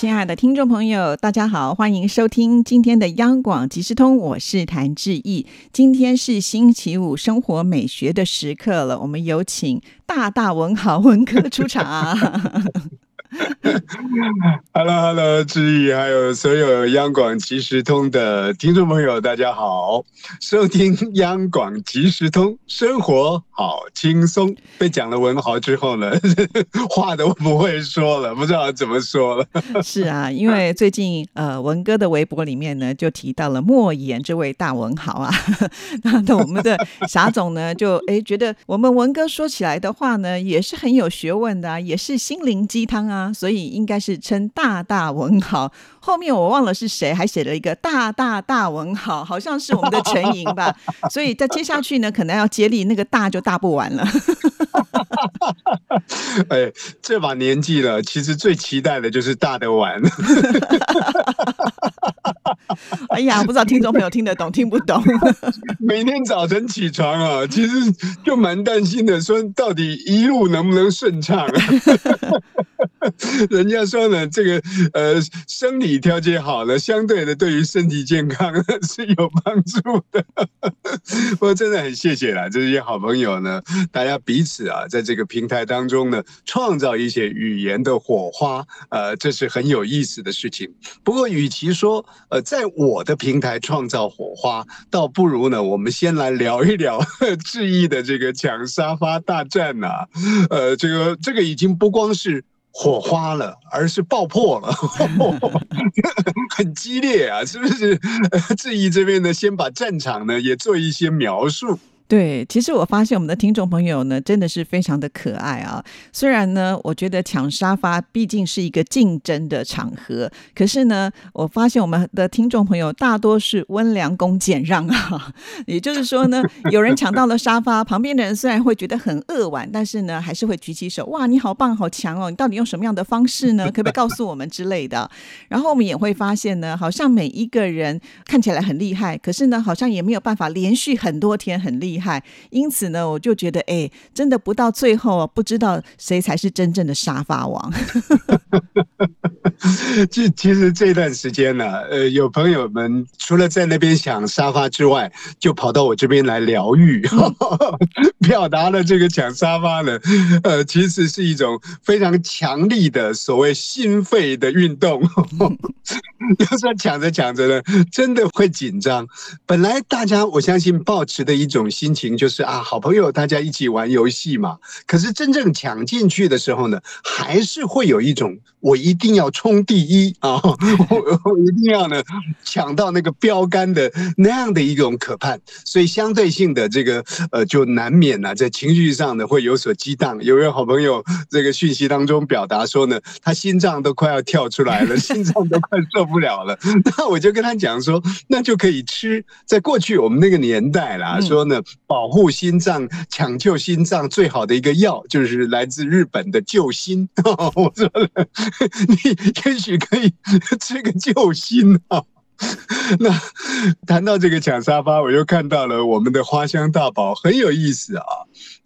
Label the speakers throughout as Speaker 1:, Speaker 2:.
Speaker 1: 亲爱的听众朋友，大家好，欢迎收听今天的央广即时通，我是谭志毅。今天是星期五，生活美学的时刻了，我们有请大大文豪文哥出场。
Speaker 2: Hello，Hello，志毅，还有所有央广即时通的听众朋友，大家好！收听央广即时通，生活好轻松。被讲了文豪之后呢，话都不会说了，不知道怎么说了。
Speaker 1: 是啊，因为最近呃，文哥的微博里面呢，就提到了莫言这位大文豪啊。那我们的霞总呢，就哎觉得我们文哥说起来的话呢，也是很有学问的啊，也是心灵鸡汤啊。所以应该是称大大文豪，后面我忘了是谁，还写了一个大大大文豪，好像是我们的陈莹吧。所以在接下去呢，可能要接力，那个大就大不完了。
Speaker 2: 哎，这把年纪了，其实最期待的就是大的玩。
Speaker 1: 哎呀，不知道听众朋友听得懂听不懂？
Speaker 2: 每天早晨起床啊，其实就蛮担心的，说到底一路能不能顺畅啊？人家说呢，这个呃生理调节好了，相对的对于身体健康是有帮助的。我真的很谢谢啦，这些好朋友呢，大家彼此啊，在这个平台当中呢，创造一些语言的火花，呃，这是很有意思的事情。不过，与其说呃在我的平台创造火花，倒不如呢，我们先来聊一聊 志毅的这个抢沙发大战呐。呃，这个这个已经不光是。火花了，而是爆破了，很激烈啊！是不是？质疑这边呢，先把战场呢也做一些描述。
Speaker 1: 对，其实我发现我们的听众朋友呢，真的是非常的可爱啊。虽然呢，我觉得抢沙发毕竟是一个竞争的场合，可是呢，我发现我们的听众朋友大多是温良恭俭让啊。也就是说呢，有人抢到了沙发，旁边的人虽然会觉得很扼腕，但是呢，还是会举起手，哇，你好棒，好强哦！你到底用什么样的方式呢？可不可以告诉我们之类的？然后我们也会发现呢，好像每一个人看起来很厉害，可是呢，好像也没有办法连续很多天很厉。害，因此呢，我就觉得，哎，真的不到最后，不知道谁才是真正的沙发王。
Speaker 2: 其其实这段时间呢，呃，有朋友们除了在那边抢沙发之外，就跑到我这边来疗愈，表达了这个抢沙发呢，呃，其实是一种非常强力的所谓心肺的运动。有时候抢着抢着呢，真的会紧张。本来大家我相信保持的一种心情就是啊，好朋友大家一起玩游戏嘛。可是真正抢进去的时候呢，还是会有一种我一定要冲第一 啊，我我一定要呢抢到那个标杆的那样的一种可盼。所以相对性的这个呃，就难免呢在情绪上呢会有所激荡。有位好朋友这个讯息当中表达说呢，他心脏都快要跳出来了，心脏都快受不。了了，那我就跟他讲说，那就可以吃。在过去我们那个年代啦，说呢，保护心脏、抢救心脏最好的一个药，就是来自日本的救心。我说，你也许可以 吃个救星啊。那谈到这个抢沙发，我又看到了我们的花香大宝，很有意思啊。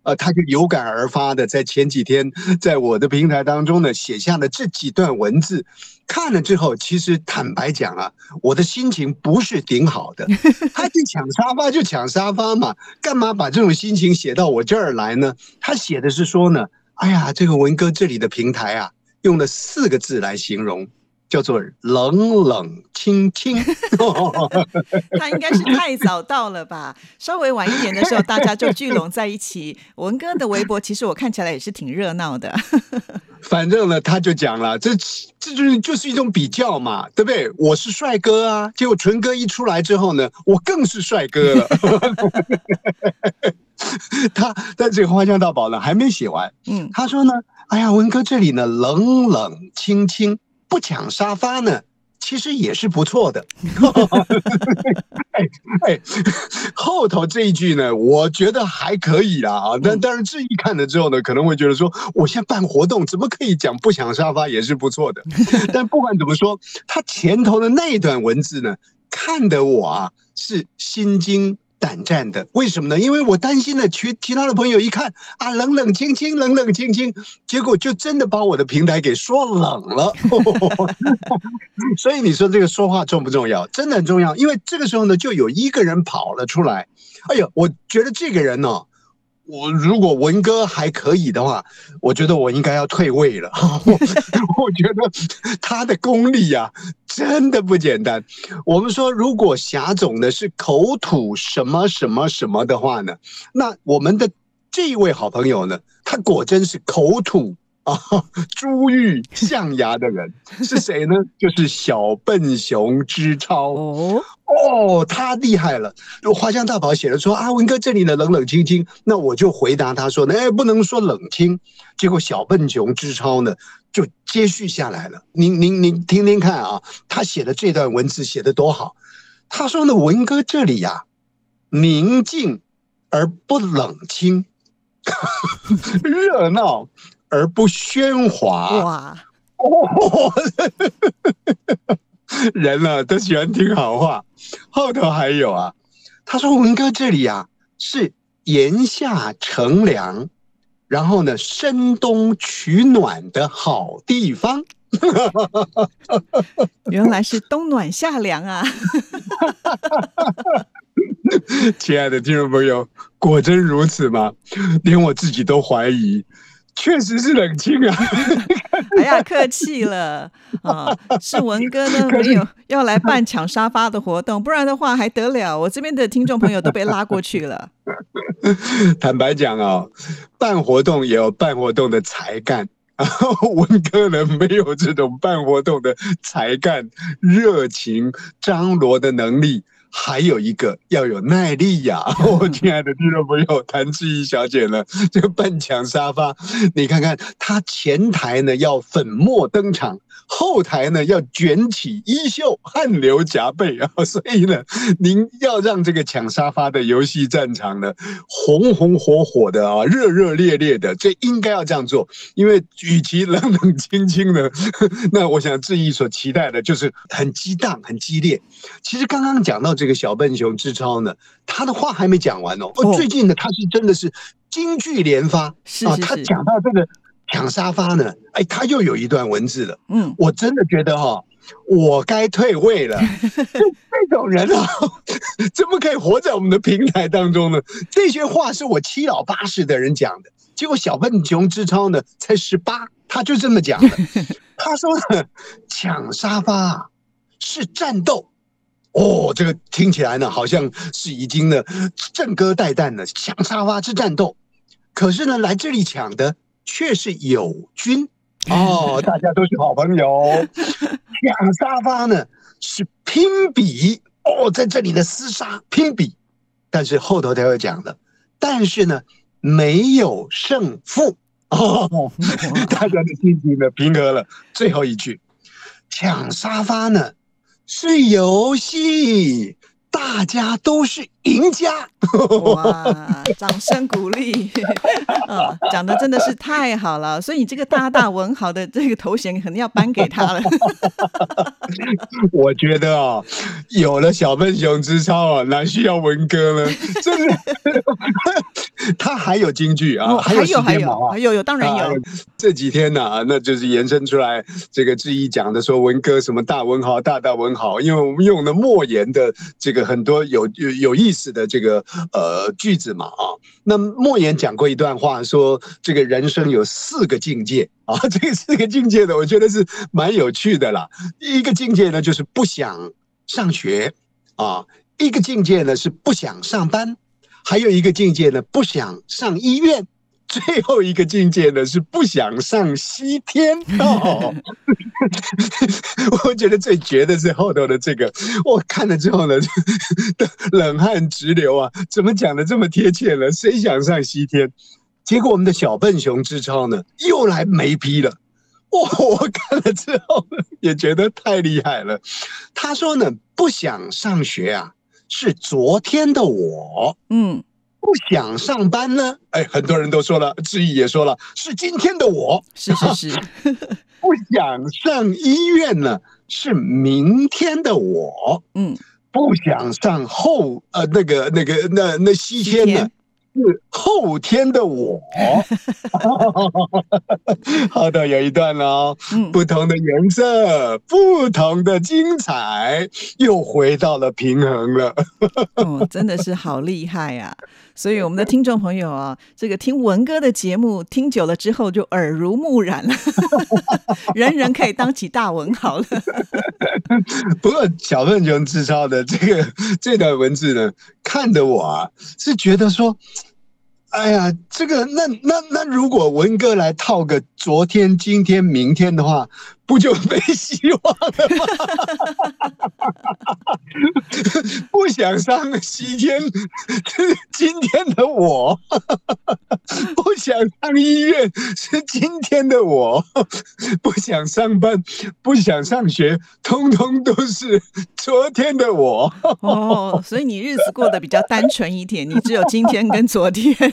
Speaker 2: 呃，他就有感而发的，在前几天在我的平台当中呢，写下了这几段文字。看了之后，其实坦白讲啊，我的心情不是挺好的。他去抢沙发就抢沙发嘛，干嘛把这种心情写到我这儿来呢？他写的是说呢，哎呀，这个文哥这里的平台啊，用了四个字来形容。叫做冷冷清清，
Speaker 1: 他应该是太早到了吧？稍微晚一点的时候，大家就聚拢在一起。文哥的微博其实我看起来也是挺热闹的。
Speaker 2: 反正呢，他就讲了，这这就是就是一种比较嘛，对不对？我是帅哥啊，结果纯哥一出来之后呢，我更是帅哥了。他但这个花香大宝呢还没写完，嗯，他说呢，哎呀，文哥这里呢冷冷清清。不抢沙发呢，其实也是不错的。哎 哎，后头这一句呢，我觉得还可以啦啊。但但是，志毅看了之后呢，可能会觉得说，我现在办活动怎么可以讲不抢沙发也是不错的。但不管怎么说，他前头的那一段文字呢，看得我啊是心惊。胆战的，为什么呢？因为我担心的，其其他的朋友一看啊，冷冷清清，冷冷清清，结果就真的把我的平台给说冷了。所以你说这个说话重不重要？真的很重要，因为这个时候呢，就有一个人跑了出来。哎呦，我觉得这个人呢。我如果文哥还可以的话，我觉得我应该要退位了。我觉得他的功力呀，真的不简单。我们说，如果霞总的是口吐什么什么什么的话呢，那我们的这一位好朋友呢，他果真是口吐啊 珠玉象牙的人，是谁呢？就是小笨熊之超哦。哦，他厉害了！花香大宝写了说啊，文哥这里呢冷冷清清，那我就回答他说呢，哎，不能说冷清。结果小笨熊之超呢就接续下来了。您您您听听看啊，他写的这段文字写的多好。他说呢，文哥这里呀，宁静而不冷清，热闹而不喧哗。哇！哦。人呢都喜欢听好话，后头还有啊，他说文哥这里啊是炎夏乘凉，然后呢深冬取暖的好地方，
Speaker 1: 原来是冬暖夏凉啊！
Speaker 2: 亲爱的听众朋友，果真如此吗？连我自己都怀疑。确实是冷清啊！
Speaker 1: 哎呀，客气了啊！是文哥呢，没有要来办抢沙发的活动，不然的话还得了？我这边的听众朋友都被拉过去了。
Speaker 2: 坦白讲啊，办活动也有办活动的才干，文哥呢没有这种办活动的才干、热情、张罗的能力。还有一个要有耐力呀，我亲爱的听众朋友，谭志怡小姐呢，这个半墙沙发，你看看她前台呢要粉墨登场，后台呢要卷起衣袖，汗流浃背啊，所以呢，您要让这个抢沙发的游戏战场呢红红火火的啊，热热烈烈的，这应该要这样做，因为与其冷冷清清的，那我想志毅所期待的就是很激荡、很激烈。其实刚刚讲到。这个小笨熊之超呢，他的话还没讲完哦。哦，最近呢，他是真的是金句连发
Speaker 1: 啊。
Speaker 2: 他讲到这个抢沙发呢，哎，他又有一段文字了。嗯，我真的觉得哈，我该退位了。这种人啊，怎么可以活在我们的平台当中呢？这些话是我七老八十的人讲的，结果小笨熊之超呢才十八，他就这么讲的。他说呢，抢沙发是战斗。哦，这个听起来呢，好像是已经呢正歌带弹了，抢沙发是战斗。可是呢，来这里抢的却是友军哦，大家都是好朋友。抢沙发呢是拼比哦，在这里的厮杀拼比，但是后头他会讲的，但是呢没有胜负哦，大家的心情呢平和了。最后一句，抢沙发呢。是游戏，大家都是赢家。
Speaker 1: 哇，掌声鼓励！啊，讲的真的是太好了，所以你这个大大文豪的这个头衔肯定要颁给他了。
Speaker 2: 我觉得啊，有了小笨熊之超啊，哪需要文哥呢？真的，他还有京剧啊，还有
Speaker 1: 还有还有有当然有。
Speaker 2: 这几天呢，那就是延伸出来这个志毅讲的说文哥什么大文豪大大文豪，因为我们用了莫言的这个很多有有有意思的这个。呃，句子嘛啊，那莫言讲过一段话，说这个人生有四个境界啊，这个四个境界的，我觉得是蛮有趣的啦。一个境界呢，就是不想上学啊；一个境界呢是不想上班；还有一个境界呢，不想上医院。最后一个境界呢是不想上西天 哦，我觉得最绝的是后头的这个，我看了之后呢，冷汗直流啊！怎么讲的这么贴切了？谁想上西天？结果我们的小笨熊之超呢又来没批了。哇，我看了之后也觉得太厉害了。他说呢，不想上学啊，是昨天的我；
Speaker 1: 嗯，
Speaker 2: 不想上班呢，哎，很多人都说了，志毅也说了，是今天的我；
Speaker 1: 是是是，
Speaker 2: 不想上医院呢，是明天的我；
Speaker 1: 嗯，
Speaker 2: 不想上后呃那个那个那那西天呢
Speaker 1: 天。
Speaker 2: 是后天的我，好的，有一段哦，
Speaker 1: 嗯
Speaker 2: 不同的颜色，不同的精彩，又回到了平衡了。
Speaker 1: 哦，真的是好厉害啊！所以我们的听众朋友啊，这个听文哥的节目听久了之后就耳濡目染了，人人可以当起大文豪了。
Speaker 2: 不过小笨熊志超的这个这段文字呢，看得我啊是觉得说，哎呀，这个那那那如果文哥来套个昨天、今天、明天的话，不就没希望了吗？不想上西天是今天的我，不想上医院是今天的我，不想上班、不想上学，通通都是昨天的我。
Speaker 1: 哦，所以你日子过得比较单纯一点，你只有今天跟昨天。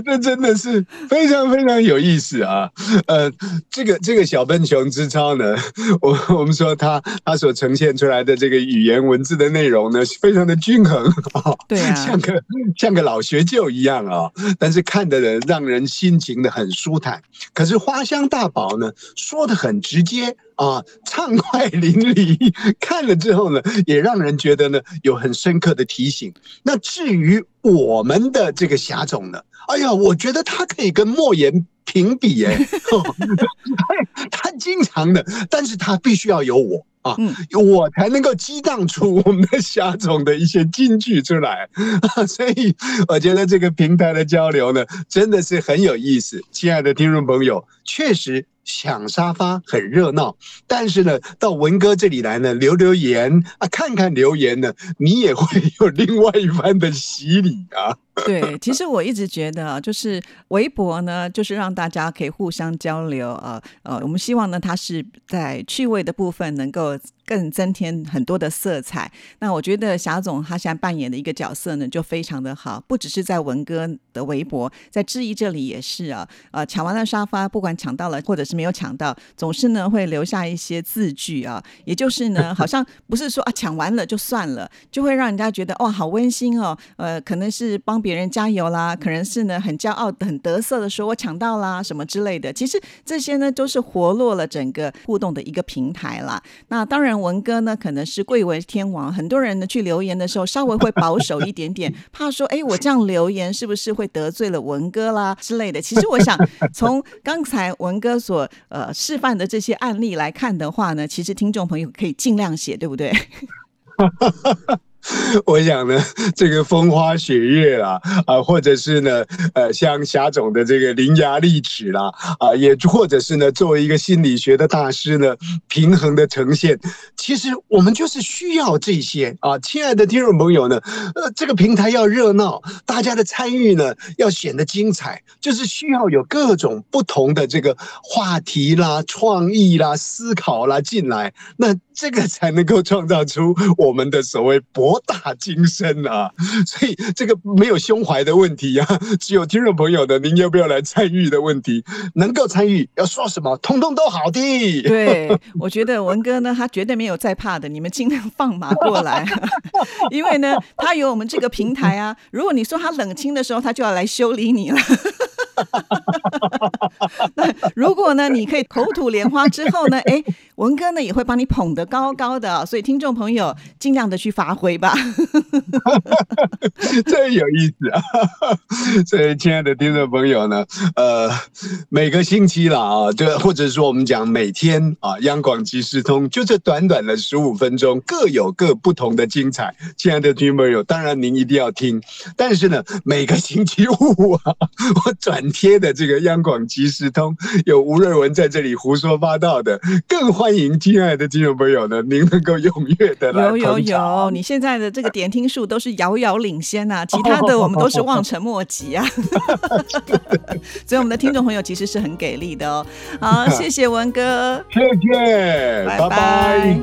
Speaker 2: 这真的是非常非常有意思啊！呃，这个这个小笨熊之超呢，我我们说他他所呈现出来的这个语言文字的内容呢，非常的均衡啊，
Speaker 1: 对啊
Speaker 2: 像个像个老学究一样啊，但是看的人让人心情的很舒坦。可是花香大宝呢，说的很直接。啊，畅快淋漓，看了之后呢，也让人觉得呢有很深刻的提醒。那至于我们的这个侠种呢，哎呀，我觉得他可以跟莫言评比哎，他经常的，但是他必须要有我。啊，
Speaker 1: 嗯
Speaker 2: 我才能够激荡出我们的霞总的一些金句出来啊，所以我觉得这个平台的交流呢，真的是很有意思。亲爱的听众朋友，确实抢沙发很热闹，但是呢，到文哥这里来呢，留留言啊，看看留言呢，你也会有另外一番的洗礼啊。
Speaker 1: 对，其实我一直觉得啊，就是微博呢，就是让大家可以互相交流啊，呃，我们希望呢，它是在趣味的部分能够 clothes 更增添很多的色彩。那我觉得霞总他现在扮演的一个角色呢，就非常的好，不只是在文哥的微博，在质疑这里也是啊，呃，抢完了沙发，不管抢到了或者是没有抢到，总是呢会留下一些字句啊，也就是呢，好像不是说啊抢完了就算了，就会让人家觉得哇好温馨哦，呃，可能是帮别人加油啦，可能是呢很骄傲、很得瑟的说我抢到啦什么之类的。其实这些呢都是活络了整个互动的一个平台啦。那当然文哥呢可能是贵为天王，很多人呢去留言的时候稍微会保守一点点，怕说哎我这样留言是不是会得罪了文哥啦之类的。其实我想从刚才文哥所呃示范的这些案例来看的话呢，其实听众朋友可以尽量写，对不对？
Speaker 2: 我想呢，这个风花雪月啦，啊，或者是呢，呃，像霞总的这个伶牙俐齿啦，啊，也或者是呢，作为一个心理学的大师呢，平衡的呈现，其实我们就是需要这些啊，亲爱的听众朋友呢，呃，这个平台要热闹，大家的参与呢要显得精彩，就是需要有各种不同的这个话题啦、创意啦、思考啦进来，那这个才能够创造出我们的所谓博博大精深啊！所以这个没有胸怀的问题啊，只有听众朋友的您要不要来参与的问题。能够参与，要说什么，通通都好的。
Speaker 1: 对，我觉得文哥呢，他绝对没有在怕的，你们尽量放马过来，因为呢，他有我们这个平台啊。如果你说他冷清的时候，他就要来修理你了。哈 那如果呢，你可以口吐莲花之后呢，哎，文哥呢也会帮你捧得高高的，所以听众朋友尽量的去发挥吧。
Speaker 2: 真有意思啊！所以，亲爱的听众朋友呢，呃，每个星期啦啊，就或者说我们讲每天啊，央广即时通就这短短的十五分钟，各有各不同的精彩。亲爱的听众朋友，当然您一定要听，但是呢，每个星期五啊，我转贴的这个央广即即时通，有吴瑞文在这里胡说八道的，更欢迎亲爱的听众朋友呢，您能够踊跃的来
Speaker 1: 有有有，你现在的这个点听数都是遥遥领先呐、其他的我们都是望尘莫及啊。所以我们的听众朋友其实是很给力的哦。好，谢谢文哥，
Speaker 2: 谢谢，
Speaker 1: 拜
Speaker 2: 拜。拜
Speaker 1: 拜